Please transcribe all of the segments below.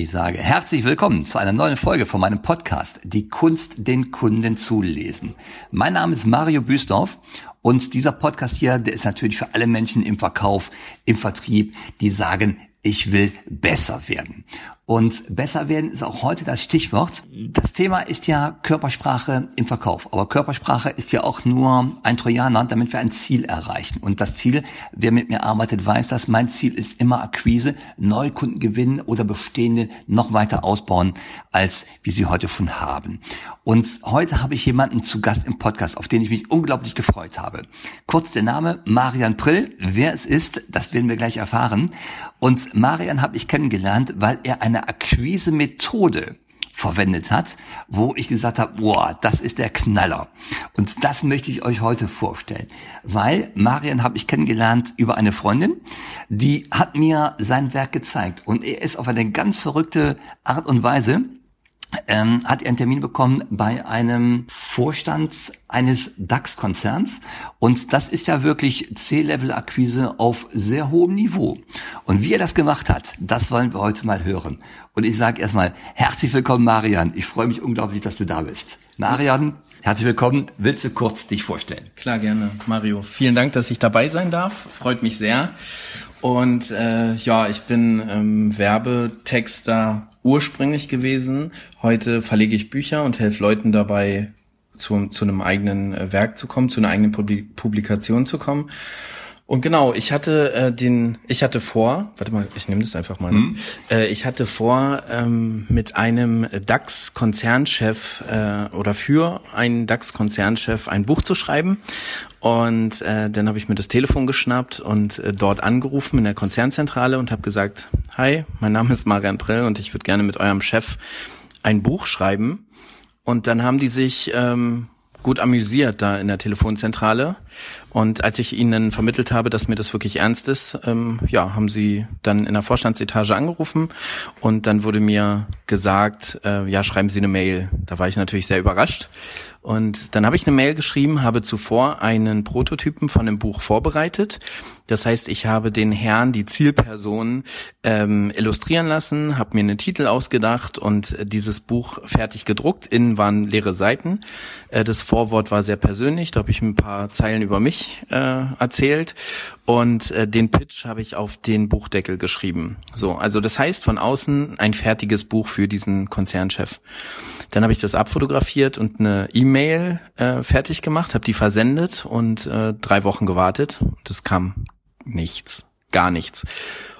Ich sage herzlich willkommen zu einer neuen Folge von meinem Podcast Die Kunst, den Kunden zu lesen. Mein Name ist Mario Büsdorf und dieser Podcast hier, der ist natürlich für alle Menschen im Verkauf, im Vertrieb, die sagen, ich will besser werden. Und besser werden ist auch heute das Stichwort. Das Thema ist ja Körpersprache im Verkauf. Aber Körpersprache ist ja auch nur ein Trojaner, damit wir ein Ziel erreichen. Und das Ziel, wer mit mir arbeitet, weiß das. Mein Ziel ist immer Akquise, Neukunden gewinnen oder bestehende noch weiter ausbauen, als wie sie heute schon haben. Und heute habe ich jemanden zu Gast im Podcast, auf den ich mich unglaublich gefreut habe. Kurz der Name Marian Prill. Wer es ist, das werden wir gleich erfahren. Und Marian habe ich kennengelernt, weil er eine eine Akquise-Methode verwendet hat, wo ich gesagt habe, boah, das ist der Knaller. Und das möchte ich euch heute vorstellen. Weil Marian habe ich kennengelernt über eine Freundin, die hat mir sein Werk gezeigt. Und er ist auf eine ganz verrückte Art und Weise ähm, hat er einen Termin bekommen bei einem Vorstand eines DAX-Konzerns. Und das ist ja wirklich C-Level-Akquise auf sehr hohem Niveau. Und wie er das gemacht hat, das wollen wir heute mal hören. Und ich sage erstmal herzlich willkommen, Marian. Ich freue mich unglaublich, dass du da bist. Marian, herzlich willkommen. Willst du kurz dich vorstellen? Klar, gerne. Mario, vielen Dank, dass ich dabei sein darf. Freut mich sehr. Und äh, ja, ich bin ähm, Werbetexter ursprünglich gewesen. Heute verlege ich Bücher und helfe Leuten dabei, zu, zu einem eigenen äh, Werk zu kommen, zu einer eigenen Publikation zu kommen. Und genau, ich hatte äh, den, ich hatte vor, warte mal, ich nehme das einfach mal. Mhm. Äh, ich hatte vor, ähm, mit einem DAX-Konzernchef äh, oder für einen DAX-Konzernchef ein Buch zu schreiben. Und äh, dann habe ich mir das Telefon geschnappt und äh, dort angerufen in der Konzernzentrale und habe gesagt, hi, mein Name ist Marian Brill und ich würde gerne mit eurem Chef ein Buch schreiben. Und dann haben die sich ähm, gut amüsiert da in der Telefonzentrale. Und als ich ihnen vermittelt habe, dass mir das wirklich ernst ist, ähm, ja, haben sie dann in der Vorstandsetage angerufen und dann wurde mir gesagt, äh, ja, schreiben Sie eine Mail. Da war ich natürlich sehr überrascht. Und dann habe ich eine Mail geschrieben, habe zuvor einen Prototypen von einem Buch vorbereitet. Das heißt, ich habe den Herrn, die Zielperson, ähm, illustrieren lassen, habe mir einen Titel ausgedacht und dieses Buch fertig gedruckt. Innen waren leere Seiten. Äh, das Vorwort war sehr persönlich. Da habe ich ein paar Zeilen über mich äh, erzählt und äh, den Pitch habe ich auf den Buchdeckel geschrieben. So, also das heißt von außen ein fertiges Buch für diesen Konzernchef. Dann habe ich das abfotografiert und eine E-Mail äh, fertig gemacht, habe die versendet und äh, drei Wochen gewartet. Das kam nichts, gar nichts.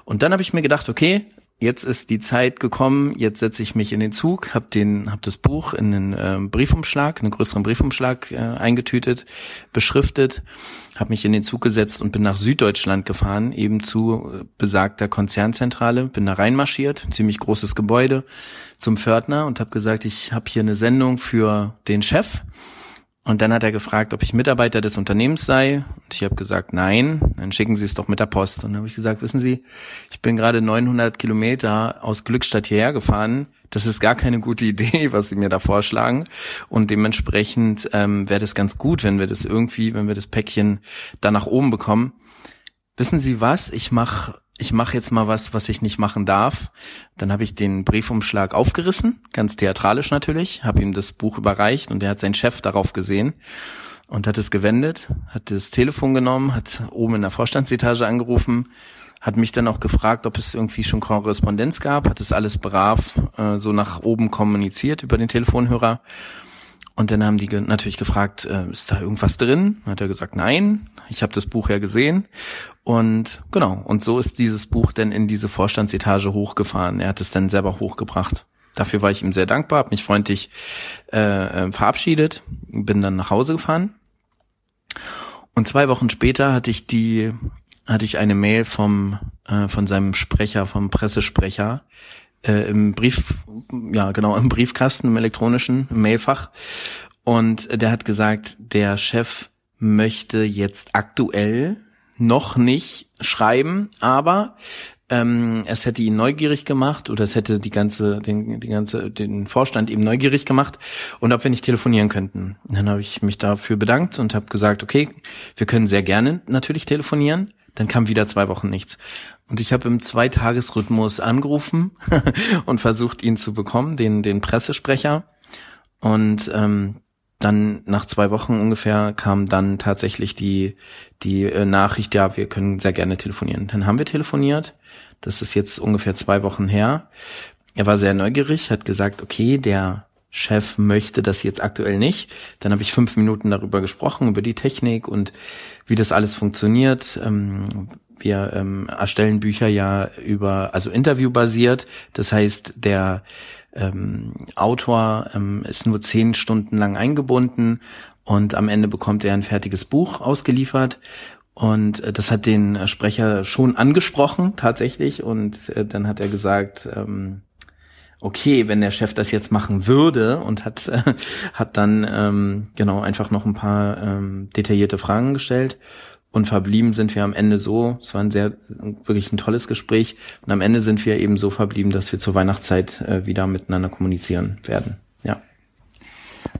Und dann habe ich mir gedacht, okay, jetzt ist die Zeit gekommen, jetzt setze ich mich in den Zug, habe den, hab das Buch in einen äh, Briefumschlag, einen größeren Briefumschlag äh, eingetütet, beschriftet, habe mich in den Zug gesetzt und bin nach Süddeutschland gefahren, eben zu äh, besagter Konzernzentrale, bin da reinmarschiert, ein ziemlich großes Gebäude zum Pförtner und habe gesagt, ich habe hier eine Sendung für den Chef und dann hat er gefragt, ob ich Mitarbeiter des Unternehmens sei. Und ich habe gesagt, nein, dann schicken Sie es doch mit der Post. Und dann habe ich gesagt, wissen Sie, ich bin gerade 900 Kilometer aus Glückstadt hierher gefahren. Das ist gar keine gute Idee, was Sie mir da vorschlagen. Und dementsprechend ähm, wäre das ganz gut, wenn wir das irgendwie, wenn wir das Päckchen da nach oben bekommen. Wissen Sie was? Ich mache ich mache jetzt mal was, was ich nicht machen darf. Dann habe ich den Briefumschlag aufgerissen, ganz theatralisch natürlich, habe ihm das Buch überreicht und er hat seinen Chef darauf gesehen und hat es gewendet, hat das Telefon genommen, hat oben in der Vorstandsetage angerufen, hat mich dann auch gefragt, ob es irgendwie schon Korrespondenz gab, hat es alles brav äh, so nach oben kommuniziert über den Telefonhörer. Und dann haben die natürlich gefragt, äh, ist da irgendwas drin? Dann hat er gesagt, nein, ich habe das Buch ja gesehen. Und genau, und so ist dieses Buch dann in diese Vorstandsetage hochgefahren. Er hat es dann selber hochgebracht. Dafür war ich ihm sehr dankbar, habe mich freundlich äh, äh, verabschiedet, bin dann nach Hause gefahren. Und zwei Wochen später hatte ich die, hatte ich eine Mail vom äh, von seinem Sprecher, vom Pressesprecher äh, im Brief, ja genau im Briefkasten, im elektronischen im Mailfach. Und der hat gesagt, der Chef möchte jetzt aktuell noch nicht schreiben, aber ähm, es hätte ihn neugierig gemacht oder es hätte die ganze, den, die ganze, den Vorstand eben neugierig gemacht und ob wir nicht telefonieren könnten. Dann habe ich mich dafür bedankt und habe gesagt, okay, wir können sehr gerne natürlich telefonieren. Dann kam wieder zwei Wochen nichts. Und ich habe im Zweitagesrhythmus angerufen und versucht, ihn zu bekommen, den, den Pressesprecher. Und ähm, dann nach zwei Wochen ungefähr kam dann tatsächlich die, die äh, Nachricht, ja, wir können sehr gerne telefonieren. Dann haben wir telefoniert. Das ist jetzt ungefähr zwei Wochen her. Er war sehr neugierig, hat gesagt, okay, der Chef möchte das jetzt aktuell nicht. Dann habe ich fünf Minuten darüber gesprochen, über die Technik und wie das alles funktioniert. Ähm, wir ähm, erstellen Bücher ja über, also interviewbasiert. Das heißt, der ähm, Autor ähm, ist nur zehn Stunden lang eingebunden und am Ende bekommt er ein fertiges Buch ausgeliefert. Und äh, das hat den Sprecher schon angesprochen, tatsächlich. Und äh, dann hat er gesagt, ähm, okay, wenn der Chef das jetzt machen würde und hat, äh, hat dann ähm, genau einfach noch ein paar ähm, detaillierte Fragen gestellt. Und verblieben sind wir am Ende so, es war ein sehr, wirklich ein tolles Gespräch. Und am Ende sind wir eben so verblieben, dass wir zur Weihnachtszeit äh, wieder miteinander kommunizieren werden. Ja.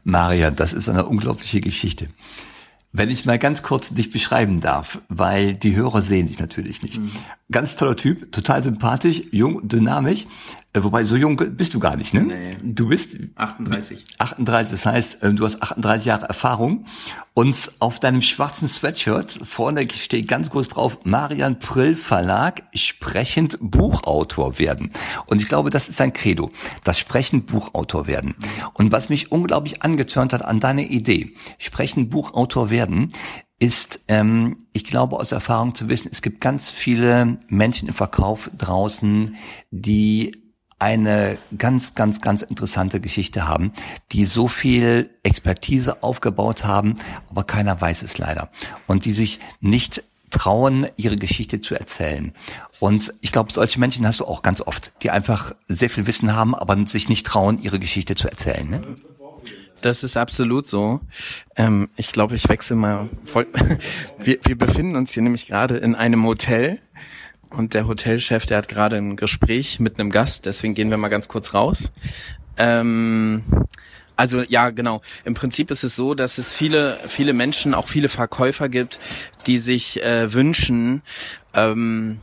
Maria, das ist eine unglaubliche Geschichte. Wenn ich mal ganz kurz dich beschreiben darf, weil die Hörer sehen dich natürlich nicht. Mhm. Ganz toller Typ, total sympathisch, jung, dynamisch. Äh, wobei, so jung bist du gar nicht, ne? Nee. Du bist 38. 38, das heißt, ähm, du hast 38 Jahre Erfahrung. Und auf deinem schwarzen Sweatshirt vorne steht ganz groß drauf, Marian Prill Verlag, sprechend Buchautor werden. Und ich glaube, das ist ein Credo, das sprechend Buchautor werden. Und was mich unglaublich angetörnt hat an deine Idee, sprechend Buchautor werden, ist, ähm, ich glaube aus Erfahrung zu wissen, es gibt ganz viele Menschen im Verkauf draußen, die eine ganz, ganz, ganz interessante Geschichte haben, die so viel Expertise aufgebaut haben, aber keiner weiß es leider. Und die sich nicht trauen, ihre Geschichte zu erzählen. Und ich glaube, solche Menschen hast du auch ganz oft, die einfach sehr viel Wissen haben, aber sich nicht trauen, ihre Geschichte zu erzählen. Ne? Das ist absolut so. Ähm, ich glaube, ich wechsle mal voll. Wir, wir befinden uns hier nämlich gerade in einem Hotel und der Hotelchef, der hat gerade ein Gespräch mit einem Gast, deswegen gehen wir mal ganz kurz raus. Ähm, also ja, genau. Im Prinzip ist es so, dass es viele, viele Menschen, auch viele Verkäufer gibt, die sich äh, wünschen, ähm,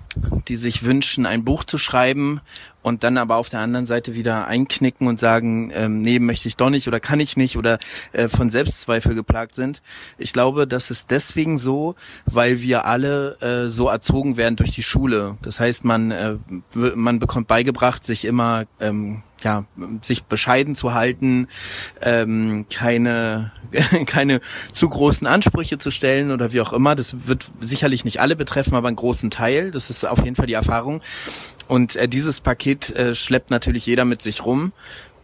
die sich wünschen, ein Buch zu schreiben und dann aber auf der anderen Seite wieder einknicken und sagen, ähm, nee, möchte ich doch nicht oder kann ich nicht oder äh, von Selbstzweifel geplagt sind. Ich glaube, das ist deswegen so, weil wir alle äh, so erzogen werden durch die Schule. Das heißt, man, äh, man bekommt beigebracht, sich immer ähm, ja, sich bescheiden zu halten, ähm, keine, keine zu großen Ansprüche zu stellen oder wie auch immer. Das wird sicherlich nicht alle betreffen, aber einen großen Teil. Das ist auf jeden Fall die Erfahrung. Und äh, dieses Paket äh, schleppt natürlich jeder mit sich rum.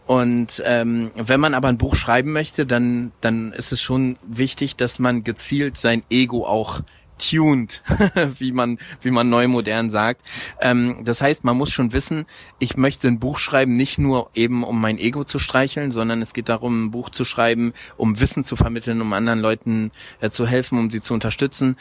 Und ähm, wenn man aber ein Buch schreiben möchte, dann, dann ist es schon wichtig, dass man gezielt sein Ego auch tuned, wie man, wie man neu modern sagt. Ähm, das heißt, man muss schon wissen, ich möchte ein Buch schreiben, nicht nur eben um mein Ego zu streicheln, sondern es geht darum, ein Buch zu schreiben, um Wissen zu vermitteln, um anderen Leuten äh, zu helfen, um sie zu unterstützen.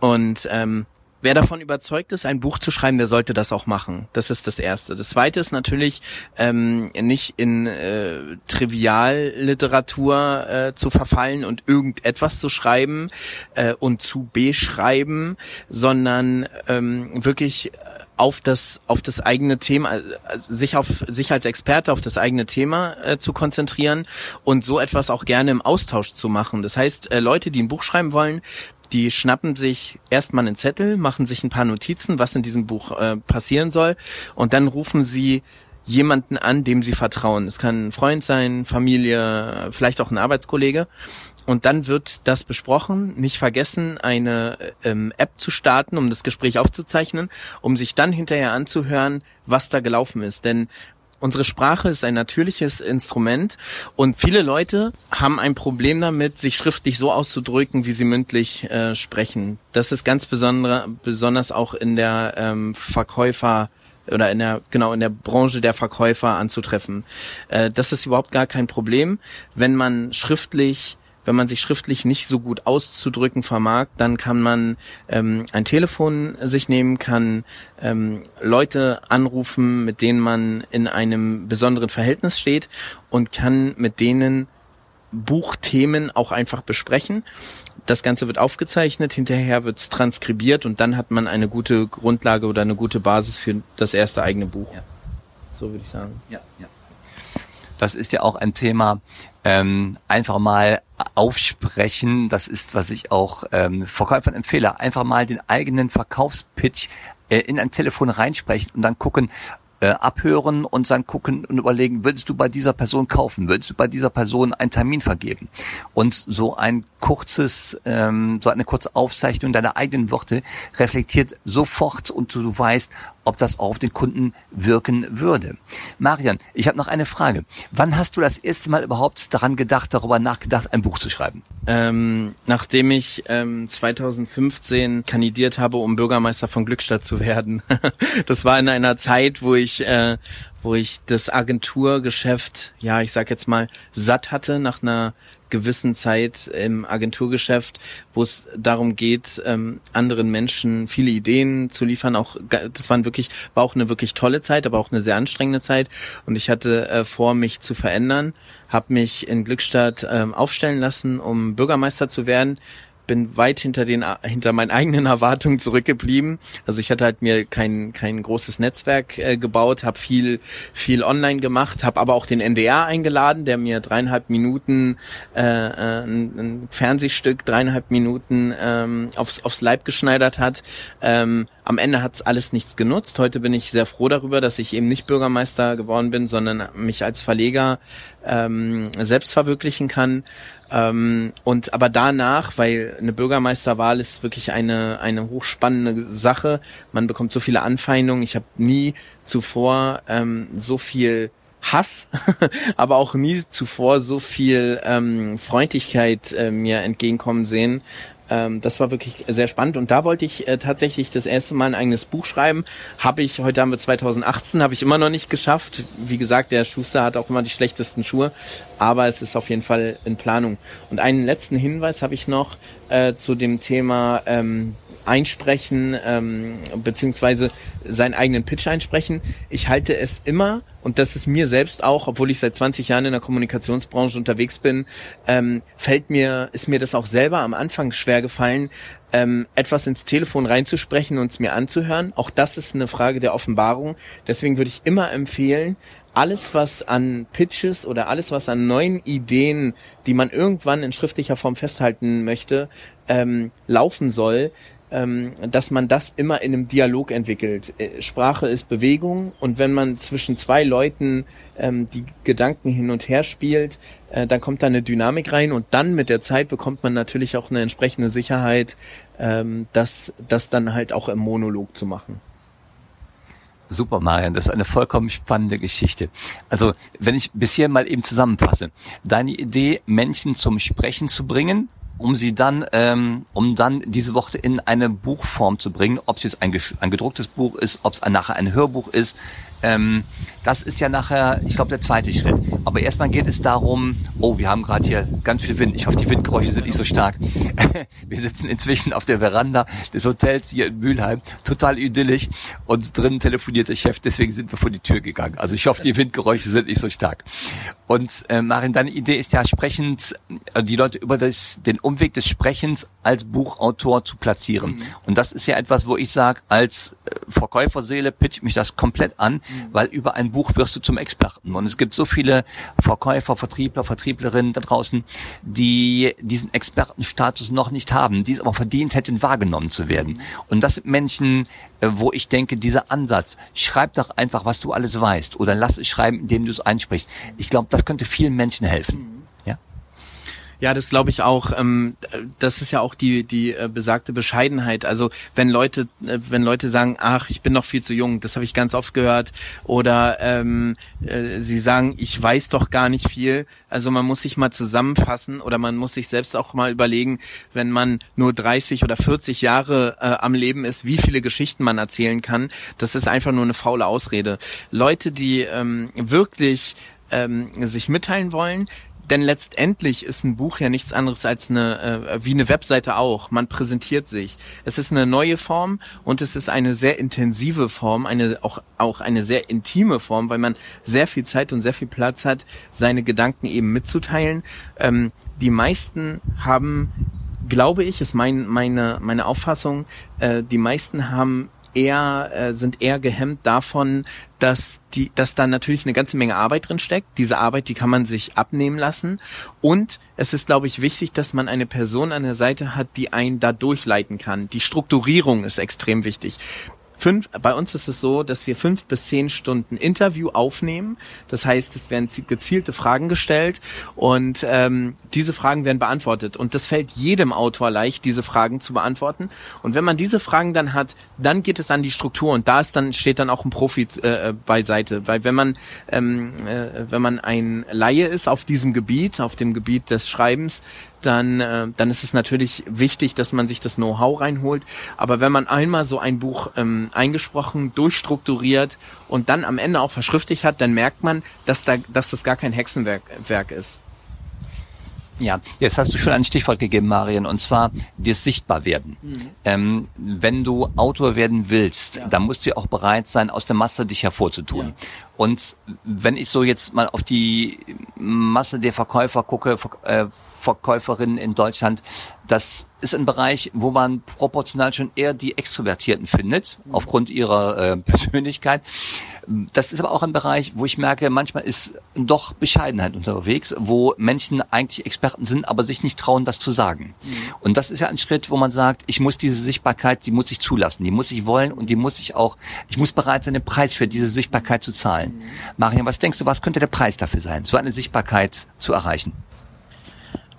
Und ähm, Wer davon überzeugt ist, ein Buch zu schreiben, der sollte das auch machen. Das ist das Erste. Das Zweite ist natürlich ähm, nicht in äh, Trivialliteratur äh, zu verfallen und irgendetwas zu schreiben äh, und zu beschreiben, sondern ähm, wirklich auf das auf das eigene Thema äh, sich auf sich als Experte auf das eigene Thema äh, zu konzentrieren und so etwas auch gerne im Austausch zu machen. Das heißt, äh, Leute, die ein Buch schreiben wollen, die schnappen sich erstmal einen Zettel, machen sich ein paar Notizen, was in diesem Buch äh, passieren soll, und dann rufen sie jemanden an, dem sie vertrauen. Es kann ein Freund sein, Familie, vielleicht auch ein Arbeitskollege. Und dann wird das besprochen. Nicht vergessen, eine ähm, App zu starten, um das Gespräch aufzuzeichnen, um sich dann hinterher anzuhören, was da gelaufen ist. Denn Unsere Sprache ist ein natürliches Instrument und viele Leute haben ein Problem damit, sich schriftlich so auszudrücken, wie sie mündlich äh, sprechen. Das ist ganz besonders, besonders auch in der ähm, Verkäufer oder in der genau in der Branche der Verkäufer anzutreffen. Äh, das ist überhaupt gar kein Problem, wenn man schriftlich wenn man sich schriftlich nicht so gut auszudrücken vermag, dann kann man ähm, ein Telefon sich nehmen, kann ähm, Leute anrufen, mit denen man in einem besonderen Verhältnis steht und kann mit denen Buchthemen auch einfach besprechen. das Ganze wird aufgezeichnet, hinterher wird es transkribiert und dann hat man eine gute Grundlage oder eine gute Basis für das erste eigene Buch. Ja. So würde ich sagen. Ja, ja. Das ist ja auch ein Thema, ähm, einfach mal aufsprechen. Das ist, was ich auch ähm, Verkäufern empfehle. Einfach mal den eigenen Verkaufspitch äh, in ein Telefon reinsprechen und dann gucken, äh, abhören und dann gucken und überlegen, würdest du bei dieser Person kaufen, würdest du bei dieser Person einen Termin vergeben? Und so ein kurzes, ähm, so eine kurze Aufzeichnung deiner eigenen Worte reflektiert sofort und du, du weißt, ob das auf den Kunden wirken würde. Marian, ich habe noch eine Frage. Wann hast du das erste Mal überhaupt daran gedacht, darüber nachgedacht, ein Buch zu schreiben? Ähm, nachdem ich ähm, 2015 kandidiert habe, um Bürgermeister von Glückstadt zu werden. das war in einer Zeit, wo ich äh, wo ich das Agenturgeschäft, ja, ich sag jetzt mal, satt hatte nach einer gewissen Zeit im Agenturgeschäft, wo es darum geht, ähm, anderen Menschen viele Ideen zu liefern. Auch das waren wirklich, war auch eine wirklich tolle Zeit, aber auch eine sehr anstrengende Zeit. Und ich hatte äh, vor, mich zu verändern, habe mich in Glückstadt ähm, aufstellen lassen, um Bürgermeister zu werden bin weit hinter den hinter meinen eigenen Erwartungen zurückgeblieben. Also ich hatte halt mir kein kein großes Netzwerk äh, gebaut, habe viel viel online gemacht, habe aber auch den NDR eingeladen, der mir dreieinhalb Minuten äh, äh, ein, ein Fernsehstück dreieinhalb Minuten ähm, aufs aufs Leib geschneidert hat. Ähm, am Ende hat's alles nichts genutzt. Heute bin ich sehr froh darüber, dass ich eben nicht Bürgermeister geworden bin, sondern mich als Verleger ähm, selbst verwirklichen kann. Ähm, und aber danach, weil eine Bürgermeisterwahl ist wirklich eine eine hochspannende Sache. Man bekommt so viele Anfeindungen. Ich habe nie zuvor ähm, so viel Hass, aber auch nie zuvor so viel ähm, Freundlichkeit äh, mir entgegenkommen sehen. Ähm, das war wirklich sehr spannend und da wollte ich äh, tatsächlich das erste Mal ein eigenes Buch schreiben. Habe ich, heute haben wir 2018, habe ich immer noch nicht geschafft. Wie gesagt, der Schuster hat auch immer die schlechtesten Schuhe, aber es ist auf jeden Fall in Planung. Und einen letzten Hinweis habe ich noch äh, zu dem Thema ähm, einsprechen, ähm, beziehungsweise seinen eigenen Pitch einsprechen. Ich halte es immer, und das ist mir selbst auch, obwohl ich seit 20 Jahren in der Kommunikationsbranche unterwegs bin, ähm, fällt mir, ist mir das auch selber am Anfang schwer gefallen, ähm, etwas ins Telefon reinzusprechen und es mir anzuhören. Auch das ist eine Frage der Offenbarung. Deswegen würde ich immer empfehlen, alles, was an Pitches oder alles, was an neuen Ideen, die man irgendwann in schriftlicher Form festhalten möchte, ähm, laufen soll, ähm, dass man das immer in einem Dialog entwickelt. Äh, Sprache ist Bewegung und wenn man zwischen zwei Leuten ähm, die Gedanken hin und her spielt, äh, dann kommt da eine Dynamik rein und dann mit der Zeit bekommt man natürlich auch eine entsprechende Sicherheit, ähm, das, das dann halt auch im Monolog zu machen. Super, Marian, das ist eine vollkommen spannende Geschichte. Also, wenn ich bis hier mal eben zusammenfasse, deine Idee, Menschen zum Sprechen zu bringen, um sie dann, ähm, um dann diese Worte in eine Buchform zu bringen, ob es jetzt ein, ein gedrucktes Buch ist, ob es nachher ein Hörbuch ist, ähm, das ist ja nachher, ich glaube, der zweite Schritt. Aber erstmal geht es darum, oh, wir haben gerade hier ganz viel Wind. Ich hoffe, die Windgeräusche sind nicht so stark. wir sitzen inzwischen auf der Veranda des Hotels hier in Mülheim, total idyllisch. Und drinnen telefoniert der Chef, deswegen sind wir vor die Tür gegangen. Also ich hoffe, die Windgeräusche sind nicht so stark. Und äh, Marin, deine Idee ist ja sprechend, äh, die Leute über das, den Umweg des Sprechens als Buchautor zu platzieren. Mhm. Und das ist ja etwas, wo ich sage, als äh, Verkäuferseele pitch mich das komplett an. Weil über ein Buch wirst du zum Experten. Und es gibt so viele Verkäufer, Vertriebler, Vertrieblerinnen da draußen, die diesen Expertenstatus noch nicht haben, die es aber verdient hätten, wahrgenommen zu werden. Mhm. Und das sind Menschen, äh, wo ich denke, dieser Ansatz, schreib doch einfach, was du alles weißt, oder lass es schreiben, indem du es einsprichst. Ich glaube, das könnte vielen Menschen helfen. Ja, das glaube ich auch. Ähm, das ist ja auch die die äh, besagte Bescheidenheit. Also wenn Leute äh, wenn Leute sagen, ach, ich bin noch viel zu jung, das habe ich ganz oft gehört, oder ähm, äh, sie sagen, ich weiß doch gar nicht viel. Also man muss sich mal zusammenfassen oder man muss sich selbst auch mal überlegen, wenn man nur 30 oder 40 Jahre äh, am Leben ist, wie viele Geschichten man erzählen kann. Das ist einfach nur eine faule Ausrede. Leute, die ähm, wirklich ähm, sich mitteilen wollen, denn letztendlich ist ein Buch ja nichts anderes als eine, äh, wie eine Webseite auch. Man präsentiert sich. Es ist eine neue Form und es ist eine sehr intensive Form, eine, auch, auch eine sehr intime Form, weil man sehr viel Zeit und sehr viel Platz hat, seine Gedanken eben mitzuteilen. Ähm, die meisten haben glaube ich, ist mein, meine, meine Auffassung, äh, die meisten haben eher äh, sind eher gehemmt davon, dass die, dass da natürlich eine ganze Menge Arbeit drin steckt. Diese Arbeit, die kann man sich abnehmen lassen. Und es ist, glaube ich, wichtig, dass man eine Person an der Seite hat, die einen da durchleiten kann. Die Strukturierung ist extrem wichtig fünf, bei uns ist es so, dass wir fünf bis zehn Stunden Interview aufnehmen. Das heißt, es werden gezielte Fragen gestellt und ähm, diese Fragen werden beantwortet. Und das fällt jedem Autor leicht, diese Fragen zu beantworten. Und wenn man diese Fragen dann hat, dann geht es an die Struktur und da ist dann steht dann auch ein Profi äh, beiseite. Weil wenn man ähm, äh, wenn man ein Laie ist auf diesem Gebiet, auf dem Gebiet des Schreibens, dann, äh, dann ist es natürlich wichtig, dass man sich das Know-how reinholt. Aber wenn man einmal so ein Buch ähm, eingesprochen, durchstrukturiert und dann am Ende auch verschriftlicht hat, dann merkt man, dass, da, dass das gar kein Hexenwerk Werk ist. Ja, jetzt hast du schon ein Stichwort gegeben, Marian, und zwar das Sichtbarwerden. Mhm. Ähm, wenn du Autor werden willst, ja. dann musst du auch bereit sein, aus der Masse dich hervorzutun. Ja. Und wenn ich so jetzt mal auf die Masse der Verkäufer gucke, äh, Verkäuferinnen in Deutschland, das ist ein Bereich, wo man proportional schon eher die Extrovertierten findet, aufgrund ihrer äh, Persönlichkeit. Das ist aber auch ein Bereich, wo ich merke, manchmal ist doch Bescheidenheit unterwegs, wo Menschen eigentlich Experten sind, aber sich nicht trauen, das zu sagen. Mhm. Und das ist ja ein Schritt, wo man sagt, ich muss diese Sichtbarkeit, die muss ich zulassen, die muss ich wollen und die muss ich auch, ich muss bereit sein, den Preis für diese Sichtbarkeit zu zahlen. Mhm. Marian, was denkst du, was könnte der Preis dafür sein, so eine Sichtbarkeit zu erreichen?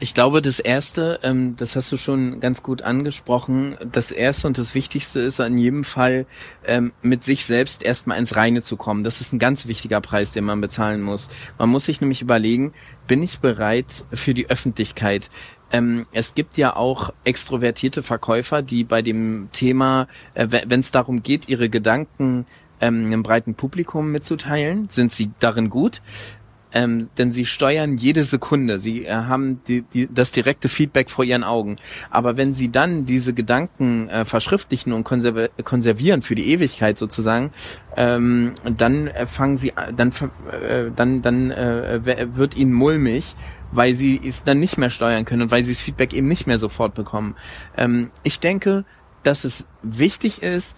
Ich glaube, das erste, ähm, das hast du schon ganz gut angesprochen. Das erste und das Wichtigste ist in jedem Fall, ähm, mit sich selbst erstmal ins Reine zu kommen. Das ist ein ganz wichtiger Preis, den man bezahlen muss. Man muss sich nämlich überlegen, bin ich bereit für die Öffentlichkeit? Ähm, es gibt ja auch extrovertierte Verkäufer, die bei dem Thema, äh, wenn es darum geht, ihre Gedanken ähm, einem breiten Publikum mitzuteilen, sind sie darin gut ähm, denn sie steuern jede Sekunde. Sie äh, haben die, die, das direkte Feedback vor ihren Augen. Aber wenn sie dann diese Gedanken äh, verschriftlichen und konserv konservieren für die Ewigkeit sozusagen, ähm, dann äh, fangen sie, dann äh, dann dann äh, wird ihnen mulmig weil sie es dann nicht mehr steuern können und weil sie das Feedback eben nicht mehr sofort bekommen. Ähm, ich denke, dass es wichtig ist,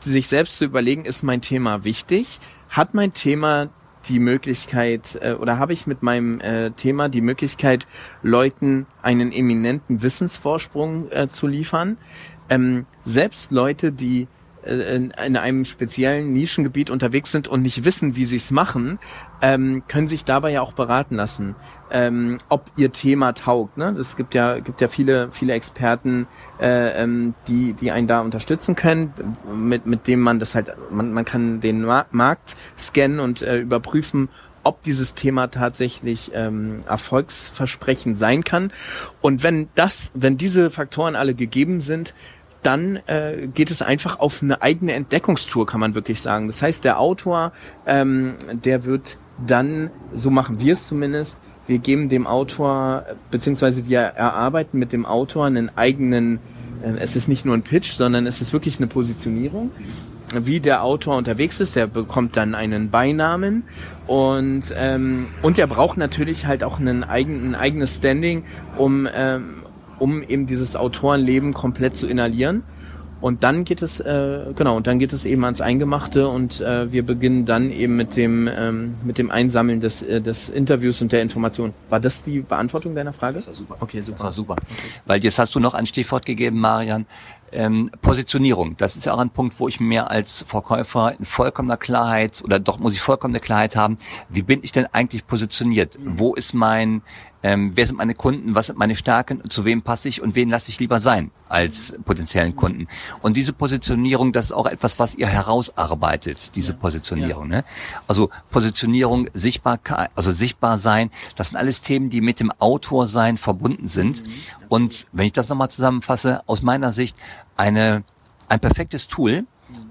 sich selbst zu überlegen, ist mein Thema wichtig? Hat mein Thema die Möglichkeit äh, oder habe ich mit meinem äh, Thema die Möglichkeit, Leuten einen eminenten Wissensvorsprung äh, zu liefern. Ähm, selbst Leute, die in, in einem speziellen Nischengebiet unterwegs sind und nicht wissen, wie sie es machen, ähm, können sich dabei ja auch beraten lassen, ähm, ob ihr Thema taugt. Ne? Es gibt ja gibt ja viele viele Experten, äh, ähm, die die einen da unterstützen können, mit mit dem man das halt man man kann den Markt scannen und äh, überprüfen, ob dieses Thema tatsächlich ähm, erfolgsversprechend sein kann. Und wenn das, wenn diese Faktoren alle gegeben sind, dann äh, geht es einfach auf eine eigene Entdeckungstour, kann man wirklich sagen. Das heißt, der Autor, ähm, der wird dann, so machen wir es zumindest, wir geben dem Autor, beziehungsweise wir erarbeiten mit dem Autor einen eigenen, äh, es ist nicht nur ein Pitch, sondern es ist wirklich eine Positionierung wie der Autor unterwegs ist. Der bekommt dann einen Beinamen und ähm, und er braucht natürlich halt auch einen eigenen, ein eigenes Standing, um ähm, um eben dieses Autorenleben komplett zu inhalieren. Und dann geht es, äh, genau, und dann geht es eben ans Eingemachte und äh, wir beginnen dann eben mit dem, ähm, mit dem Einsammeln des, äh, des Interviews und der Information. War das die Beantwortung deiner Frage? Das war super. Okay, super. Das war super. Okay. Weil jetzt hast du noch ein Stichwort gegeben, Marian. Ähm, Positionierung, das ist ja auch ein Punkt, wo ich mir als Verkäufer in vollkommener Klarheit oder doch muss ich vollkommene Klarheit haben, wie bin ich denn eigentlich positioniert? Mhm. Wo ist mein, ähm, wer sind meine Kunden, was sind meine Stärken, zu wem passe ich und wen lasse ich lieber sein als potenziellen Kunden. Und diese Positionierung, das ist auch etwas, was ihr herausarbeitet, diese Positionierung. Ne? Also Positionierung, Sichtbarkeit, also sichtbar sein, das sind alles Themen, die mit dem Autorsein verbunden sind. Mhm. Und wenn ich das nochmal zusammenfasse, aus meiner Sicht eine, ein perfektes Tool,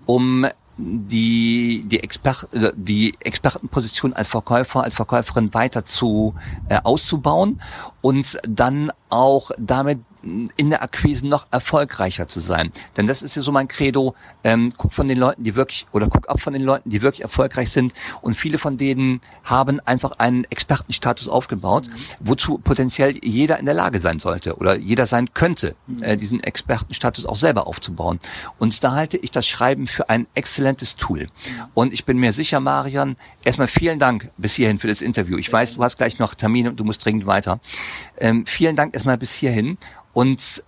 um die die, Exper die Expertenposition als Verkäufer, als Verkäuferin weiter zu äh, auszubauen und dann auch damit in der Akquise noch erfolgreicher zu sein. Denn das ist ja so mein Credo. Ähm, guck von den Leuten, die wirklich, oder guck ab von den Leuten, die wirklich erfolgreich sind. Und viele von denen haben einfach einen Expertenstatus aufgebaut, mhm. wozu potenziell jeder in der Lage sein sollte oder jeder sein könnte, mhm. äh, diesen Expertenstatus auch selber aufzubauen. Und da halte ich das Schreiben für ein exzellentes Tool. Mhm. Und ich bin mir sicher, Marion, erstmal vielen Dank bis hierhin für das Interview. Ich weiß, du hast gleich noch Termine und du musst dringend weiter. Ähm, vielen Dank erstmal bis hierhin. Und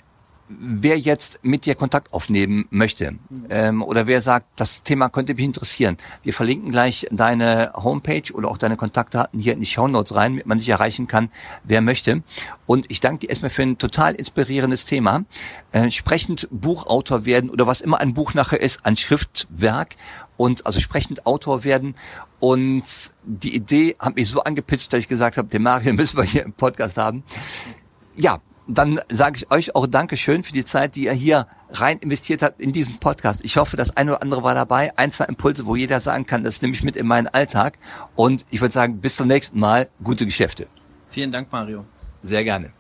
wer jetzt mit dir Kontakt aufnehmen möchte ähm, oder wer sagt, das Thema könnte mich interessieren, wir verlinken gleich deine Homepage oder auch deine Kontaktdaten hier in die Show Notes rein, damit man sich erreichen kann, wer möchte. Und ich danke dir erstmal für ein total inspirierendes Thema. Äh, sprechend Buchautor werden oder was immer ein Buch nachher ist, ein Schriftwerk und also sprechend Autor werden. Und die Idee hat mich so angepitcht, dass ich gesagt habe, den Mario müssen wir hier im Podcast haben. Ja, dann sage ich euch auch Dankeschön für die Zeit, die ihr hier rein investiert habt in diesen Podcast. Ich hoffe, das eine oder andere war dabei. Ein, zwei Impulse, wo jeder sagen kann, das nehme ich mit in meinen Alltag. Und ich würde sagen, bis zum nächsten Mal. Gute Geschäfte. Vielen Dank, Mario. Sehr gerne.